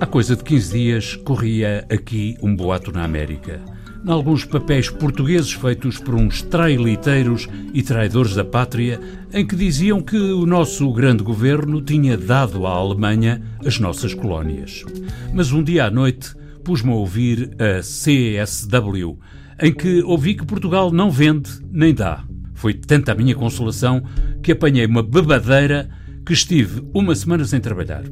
Há coisa de 15 dias corria aqui um boato na América. Em alguns papéis portugueses feitos por uns trailiteiros e traidores da pátria, em que diziam que o nosso grande governo tinha dado à Alemanha as nossas colónias. Mas um dia à noite pus-me a ouvir a CSW, em que ouvi que Portugal não vende nem dá. Foi tanta a minha consolação que apanhei uma bebadeira que estive uma semana sem trabalhar.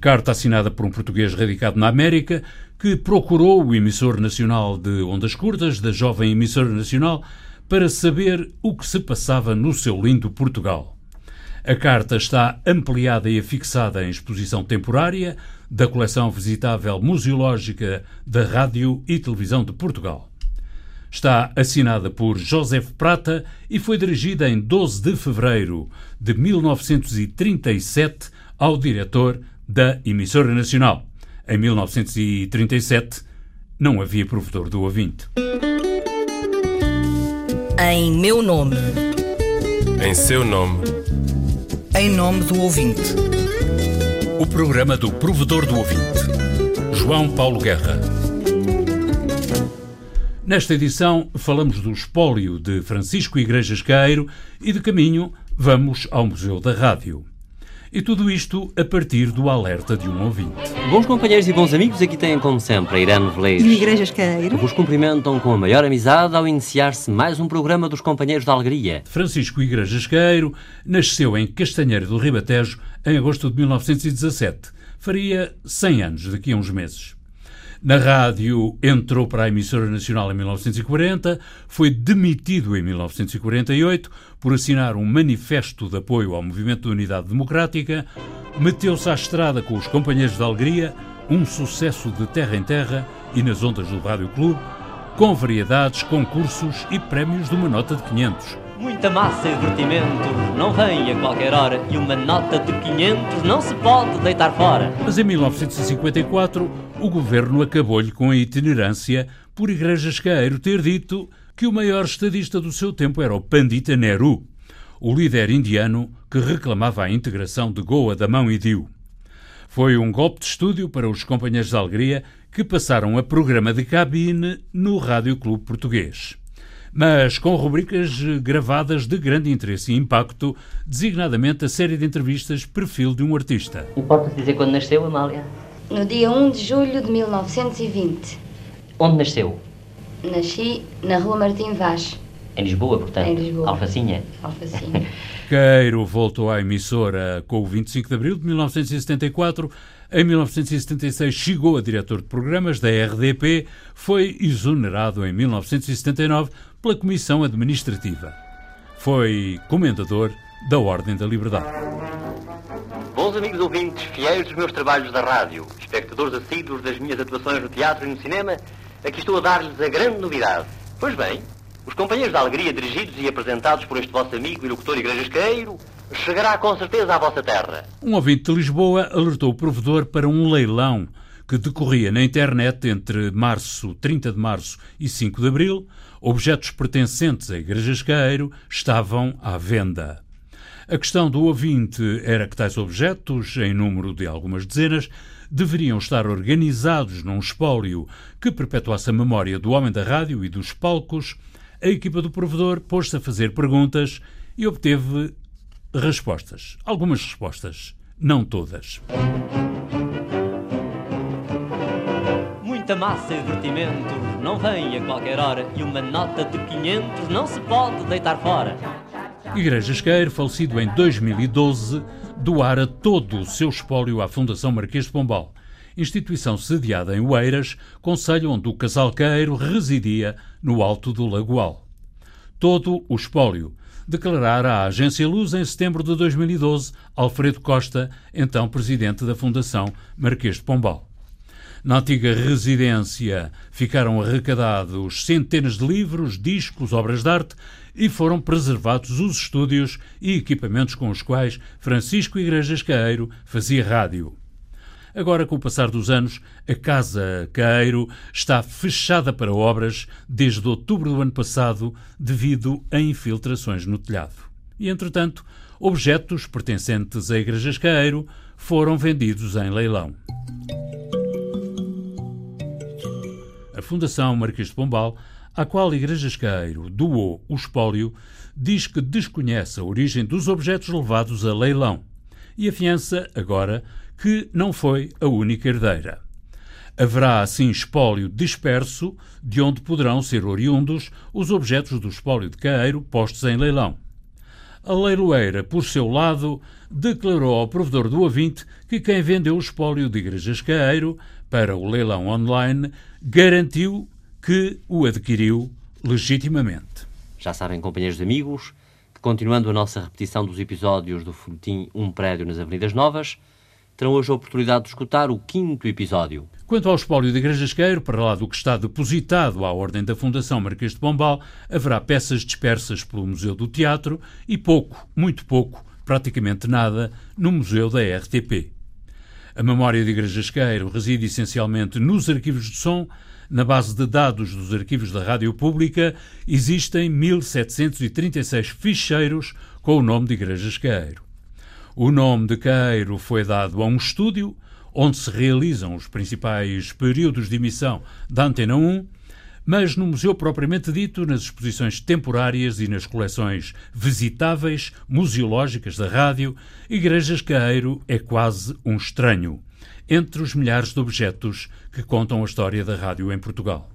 Carta assinada por um português radicado na América que procurou o emissor nacional de ondas curtas, da jovem emissora nacional, para saber o que se passava no seu lindo Portugal. A carta está ampliada e afixada em exposição temporária da coleção visitável museológica da Rádio e Televisão de Portugal. Está assinada por José Prata e foi dirigida em 12 de fevereiro de 1937 ao diretor da emissora nacional. Em 1937 não havia provedor do ouvinte. Em meu nome. Em seu nome. Em nome do ouvinte. O programa do provedor do ouvinte. João Paulo Guerra. Nesta edição falamos do espólio de Francisco Igrejas Queiro e de caminho vamos ao Museu da Rádio. E tudo isto a partir do alerta de um ouvinte. Bons companheiros e bons amigos, aqui têm como sempre a Irene Veleiros. E o Igrejas Queiro. Que vos cumprimentam com a maior amizade ao iniciar-se mais um programa dos Companheiros da Alegria. Francisco Igrejas Queiro nasceu em Castanheira do Ribatejo em agosto de 1917. Faria 100 anos daqui a uns meses. Na rádio entrou para a emissora nacional em 1940, foi demitido em 1948 por assinar um manifesto de apoio ao movimento de unidade democrática, meteu-se à estrada com os companheiros da alegria, um sucesso de terra em terra e nas ondas do Rádio Clube, com variedades, concursos e prémios de uma nota de 500. Muita massa e divertimento, não vem a qualquer hora e uma nota de 500 não se pode deitar fora. Mas em 1954 o governo acabou-lhe com a itinerância por Igrejas Caeiro ter dito que o maior estadista do seu tempo era o Pandita Nehru, o líder indiano que reclamava a integração de Goa, Damão e Diu. Foi um golpe de estúdio para os companheiros da alegria que passaram a programa de cabine no Rádio Clube Português mas com rubricas gravadas de grande interesse e impacto, designadamente a série de entrevistas Perfil de um Artista. Importa dizer quando nasceu, Amália? No dia 1 de julho de 1920. Onde nasceu? Nasci na Rua Martim Vaz. Em Lisboa, portanto? Em Lisboa. Alfacinha? Alfacinha. Queiro voltou à emissora com o 25 de abril de 1974. Em 1976 chegou a diretor de programas da RDP, foi exonerado em 1979 pela Comissão Administrativa. Foi comendador da Ordem da Liberdade. Bons amigos ouvintes, fiéis dos meus trabalhos da rádio, espectadores assíduos das minhas atuações no teatro e no cinema, aqui estou a dar-lhes a grande novidade. Pois bem, os companheiros da alegria dirigidos e apresentados por este vosso amigo e locutor Igrejas Queiro chegará com certeza à vossa terra. Um ouvinte de Lisboa alertou o provedor para um leilão que decorria na internet entre março, 30 de março e 5 de abril, objetos pertencentes a Igrejas Caeiro estavam à venda. A questão do ouvinte era que tais objetos, em número de algumas dezenas, deveriam estar organizados num espólio que perpetuasse a memória do homem da rádio e dos palcos. A equipa do provedor pôs-se a fazer perguntas e obteve respostas. Algumas respostas, não todas. muita massa e divertimento não vem a qualquer hora e uma nota de 500 não se pode deitar fora. Igreja Esqueiro, falecido em 2012, doara todo o seu espólio à Fundação Marquês de Pombal, instituição sediada em Oeiras, conselho onde o casal Queiro residia no alto do Lagoal. Todo o espólio, declarara à Agência Luz em setembro de 2012 Alfredo Costa, então presidente da Fundação Marquês de Pombal. Na antiga residência ficaram arrecadados centenas de livros, discos, obras de arte e foram preservados os estúdios e equipamentos com os quais Francisco Igrejas Caeiro fazia rádio. Agora, com o passar dos anos, a Casa Caeiro está fechada para obras desde outubro do ano passado devido a infiltrações no telhado. E, entretanto, objetos pertencentes a Igrejas Caeiro foram vendidos em leilão. A Fundação Marquês de Pombal, à qual Igrejas Caeiro doou o espólio, diz que desconhece a origem dos objetos levados a leilão e afiança, agora, que não foi a única herdeira. Haverá assim espólio disperso, de onde poderão ser oriundos os objetos do espólio de Caeiro postos em leilão. A leiloeira, por seu lado, declarou ao provedor do ouvinte que quem vendeu o espólio de Igrejas Caeiro para o leilão online garantiu que o adquiriu legitimamente. Já sabem, companheiros de amigos, que continuando a nossa repetição dos episódios do Folhetim Um Prédio nas Avenidas Novas, terão hoje a oportunidade de escutar o quinto episódio. Quanto ao espólio de Igrejasqueiro, para lá do que está depositado à ordem da Fundação Marquês de Pombal, haverá peças dispersas pelo Museu do Teatro e pouco, muito pouco, praticamente nada, no Museu da RTP. A memória de Igrejasqueiro reside essencialmente nos arquivos de som. Na base de dados dos arquivos da Rádio Pública existem 1736 ficheiros com o nome de Igrejasqueiro. O nome de Caeiro foi dado a um estúdio onde se realizam os principais períodos de emissão da Antena 1, mas no museu propriamente dito, nas exposições temporárias e nas coleções visitáveis, museológicas da rádio, Igrejas Caeiro é quase um estranho, entre os milhares de objetos que contam a história da rádio em Portugal.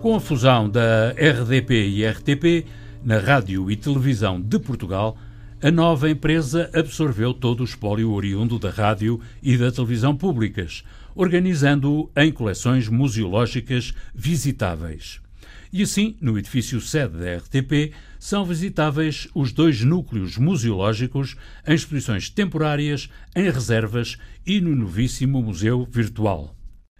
Com a fusão da RDP e RTP, na Rádio e Televisão de Portugal, a nova empresa absorveu todo o espólio oriundo da rádio e da televisão públicas, organizando-o em coleções museológicas visitáveis. E assim, no edifício sede da RTP, são visitáveis os dois núcleos museológicos em exposições temporárias, em reservas e no novíssimo Museu Virtual.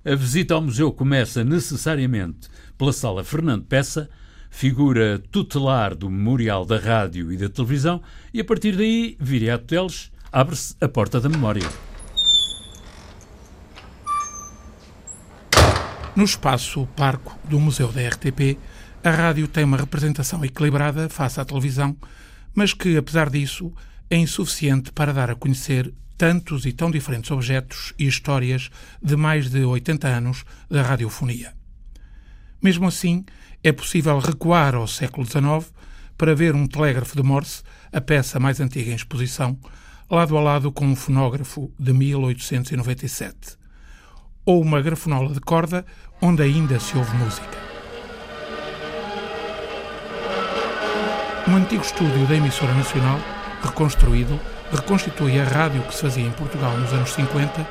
A visita ao museu começa necessariamente pela Sala Fernando Peça, figura tutelar do Memorial da Rádio e da Televisão, e a partir daí, viriato deles, abre-se a porta da memória. No espaço Parco do Museu da RTP, a rádio tem uma representação equilibrada face à televisão, mas que, apesar disso, é insuficiente para dar a conhecer tantos e tão diferentes objetos e histórias de mais de 80 anos da radiofonia. Mesmo assim, é possível recuar ao século XIX para ver um telégrafo de Morse, a peça mais antiga em exposição, lado a lado com um fonógrafo de 1897, ou uma grafonola de corda onde ainda se ouve música. Um antigo estúdio da emissora nacional, reconstruído, reconstitui a rádio que se fazia em Portugal nos anos 50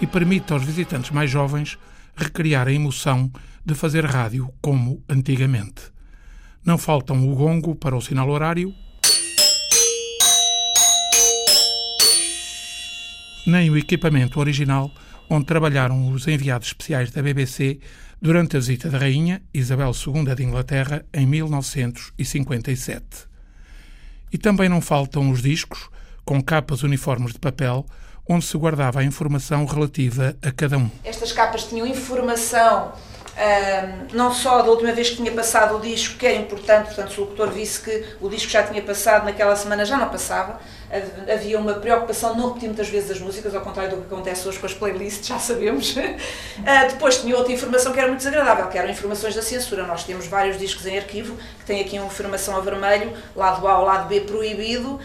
e permite aos visitantes mais jovens recriar a emoção de fazer rádio como antigamente. Não faltam o gongo para o sinal horário, nem o equipamento original onde trabalharam os enviados especiais da BBC durante a visita da Rainha Isabel II de Inglaterra em 1957. E também não faltam os discos, com capas uniformes de papel, onde se guardava a informação relativa a cada um. Estas capas tinham informação não só da última vez que tinha passado o disco, que era importante, portanto, se o locutor visse que o disco já tinha passado naquela semana, já não passava. Havia uma preocupação não repetir muitas vezes as músicas, ao contrário do que acontece hoje com as playlists, já sabemos. Uh, depois tinha outra informação que era muito desagradável, que eram informações da censura. Nós temos vários discos em arquivo que têm aqui uma informação a vermelho, lado A ou lado B proibido,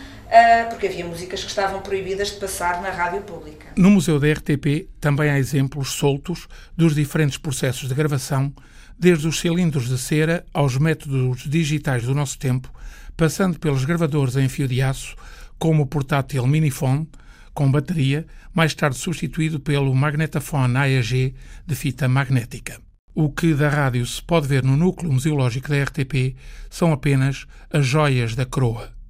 porque havia músicas que estavam proibidas de passar na rádio pública. No Museu da RTP também há exemplos soltos dos diferentes processos de gravação, desde os cilindros de cera aos métodos digitais do nosso tempo, passando pelos gravadores em fio de aço, como o portátil Minifone, com bateria, mais tarde substituído pelo magnetafone AEG de fita magnética. O que da rádio se pode ver no núcleo museológico da RTP são apenas as joias da coroa.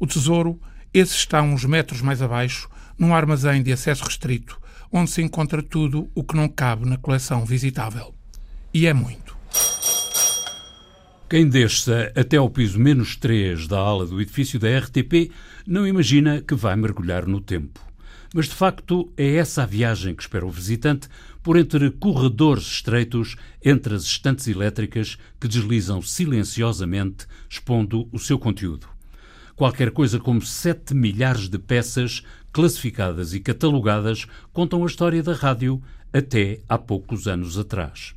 O tesouro, esse está uns metros mais abaixo, num armazém de acesso restrito, onde se encontra tudo o que não cabe na coleção visitável. E é muito. Quem desça até ao piso menos 3 da ala do edifício da RTP não imagina que vai mergulhar no tempo. Mas de facto é essa a viagem que espera o visitante por entre corredores estreitos entre as estantes elétricas que deslizam silenciosamente, expondo o seu conteúdo. Qualquer coisa como 7 milhares de peças classificadas e catalogadas contam a história da rádio até há poucos anos atrás.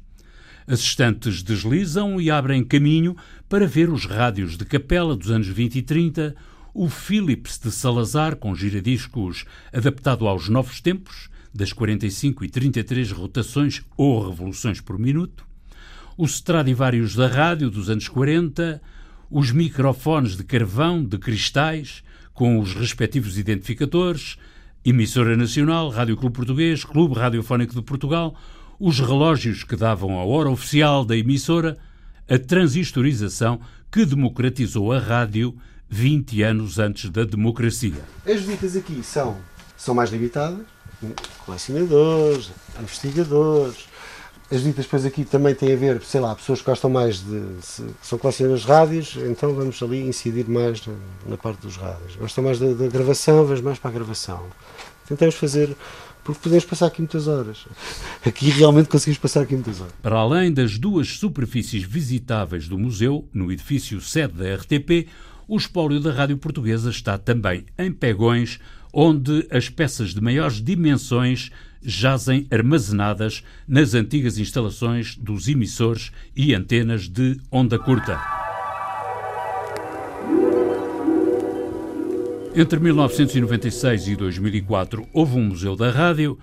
As estantes deslizam e abrem caminho para ver os rádios de capela dos anos 20 e 30, o Philips de Salazar com giradiscos adaptado aos novos tempos, das 45 e 33 rotações ou revoluções por minuto, o Stradivarius da rádio dos anos 40, os microfones de carvão, de cristais, com os respectivos identificadores, Emissora Nacional, Rádio Clube Português, Clube Radiofónico de Portugal, os relógios que davam a hora oficial da emissora, a transistorização que democratizou a rádio 20 anos antes da democracia. As visitas aqui são, são mais limitadas, colecionadores, investigadores. As visitas depois aqui também têm a ver, sei lá, pessoas que gostam mais de. Se, são colecionadores de rádios, então vamos ali incidir mais na, na parte dos rádios. Gostam mais da, da gravação, vamos mais para a gravação. Tentamos fazer porque podemos passar aqui muitas horas. Aqui realmente conseguimos passar aqui muitas horas. Para além das duas superfícies visitáveis do museu, no edifício sede da RTP, o espólio da Rádio Portuguesa está também em Pegões, onde as peças de maiores dimensões jazem armazenadas nas antigas instalações dos emissores e antenas de onda curta. Entre 1996 e 2004 houve um Museu da Rádio,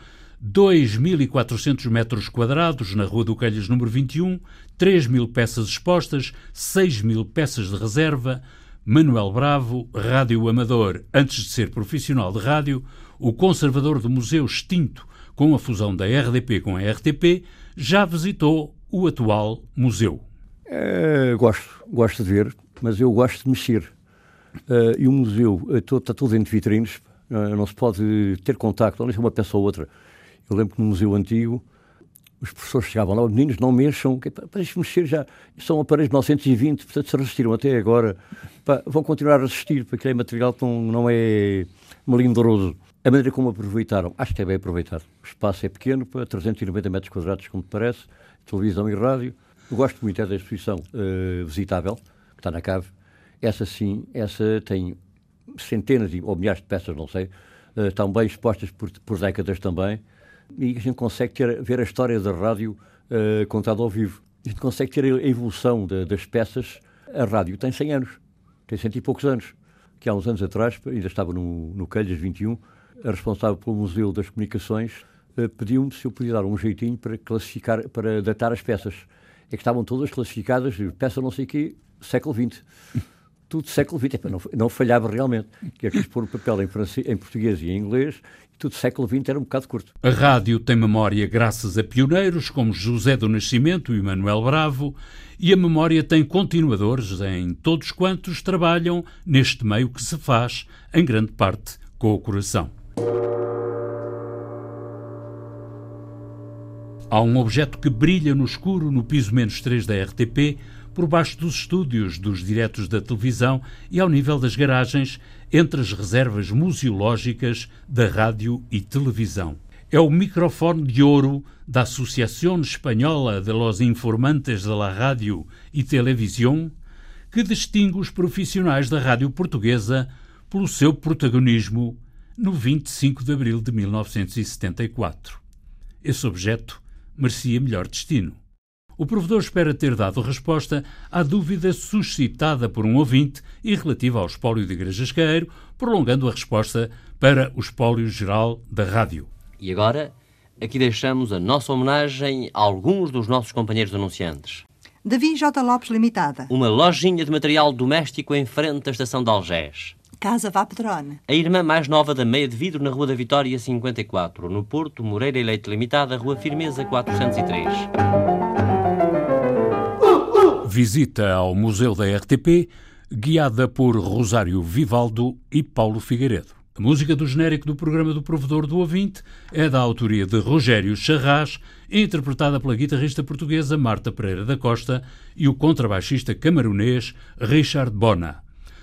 2.400 metros quadrados na Rua do Calhas número 21, 3 mil peças expostas, 6 mil peças de reserva, Manuel Bravo, rádio amador antes de ser profissional de rádio, o conservador do museu extinto com a fusão da RDP com a RTP, já visitou o atual museu. É, gosto, gosto de ver, mas eu gosto de mexer. Uh, e o museu todo, está tudo dentro de vitrines, uh, não se pode ter contacto, não é uma peça ou outra. Eu lembro que no museu antigo os professores chegavam lá, os meninos não mexam, para mexer já, são aparelhos de 1920, portanto se resistiram até agora, pá, vão continuar a resistir, porque aquele material não, não é melindroso. A maneira como aproveitaram, acho que é bem aproveitado. O espaço é pequeno, para 390 metros quadrados, como parece, televisão e rádio. Eu gosto muito é da exposição uh, visitável, que está na cave, essa sim, essa tem centenas ou milhares de peças, não sei, uh, estão bem expostas por, por, décadas também, e a gente consegue ter, ver a história da rádio uh, contada ao vivo. A gente consegue ter a evolução de, das peças. A rádio tem 100 anos, tem cento e poucos anos, que há uns anos atrás, ainda estava no, no Calhas 21, a responsável pelo Museu das Comunicações uh, pediu-me se eu podia dar um jeitinho para classificar, para datar as peças. É que estavam todas classificadas, peça não sei o quê, século XX tudo século XX, não, não falhava realmente. Que é que pôr o papel em, francês, em português e em inglês, e tudo século XX era um bocado curto. A rádio tem memória graças a pioneiros como José do Nascimento e Manuel Bravo, e a memória tem continuadores em todos quantos trabalham neste meio que se faz, em grande parte, com o coração. Há um objeto que brilha no escuro no piso menos 3 da RTP, por baixo dos estúdios dos diretos da televisão e ao nível das garagens, entre as reservas museológicas da rádio e televisão. É o microfone de ouro da Associação Espanhola de los Informantes de la Radio e Televisão, que distingue os profissionais da rádio portuguesa pelo seu protagonismo no 25 de abril de 1974. Esse objeto merecia melhor destino. O provedor espera ter dado resposta à dúvida suscitada por um ouvinte e relativa ao espólio de Igrejas Caeiro, prolongando a resposta para o espólio geral da rádio. E agora, aqui deixamos a nossa homenagem a alguns dos nossos companheiros denunciantes. Davi J. Lopes Limitada. Uma lojinha de material doméstico em frente à estação de Algés. Casa Vapedrone. A irmã mais nova da Meia de Vidro na Rua da Vitória 54, no Porto, Moreira e Leite Limitada, Rua Firmeza 403 visita ao Museu da RTP, guiada por Rosário Vivaldo e Paulo Figueiredo. A música do genérico do programa do Provedor do Ouvinte é da autoria de Rogério Charras, interpretada pela guitarrista portuguesa Marta Pereira da Costa e o contrabaixista camarunês Richard Bona.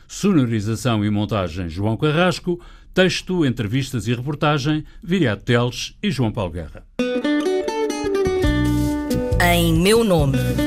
Sonorização e montagem João Carrasco, Texto, entrevistas e reportagem, Viriato Teles e João Paulo Guerra. Em meu nome.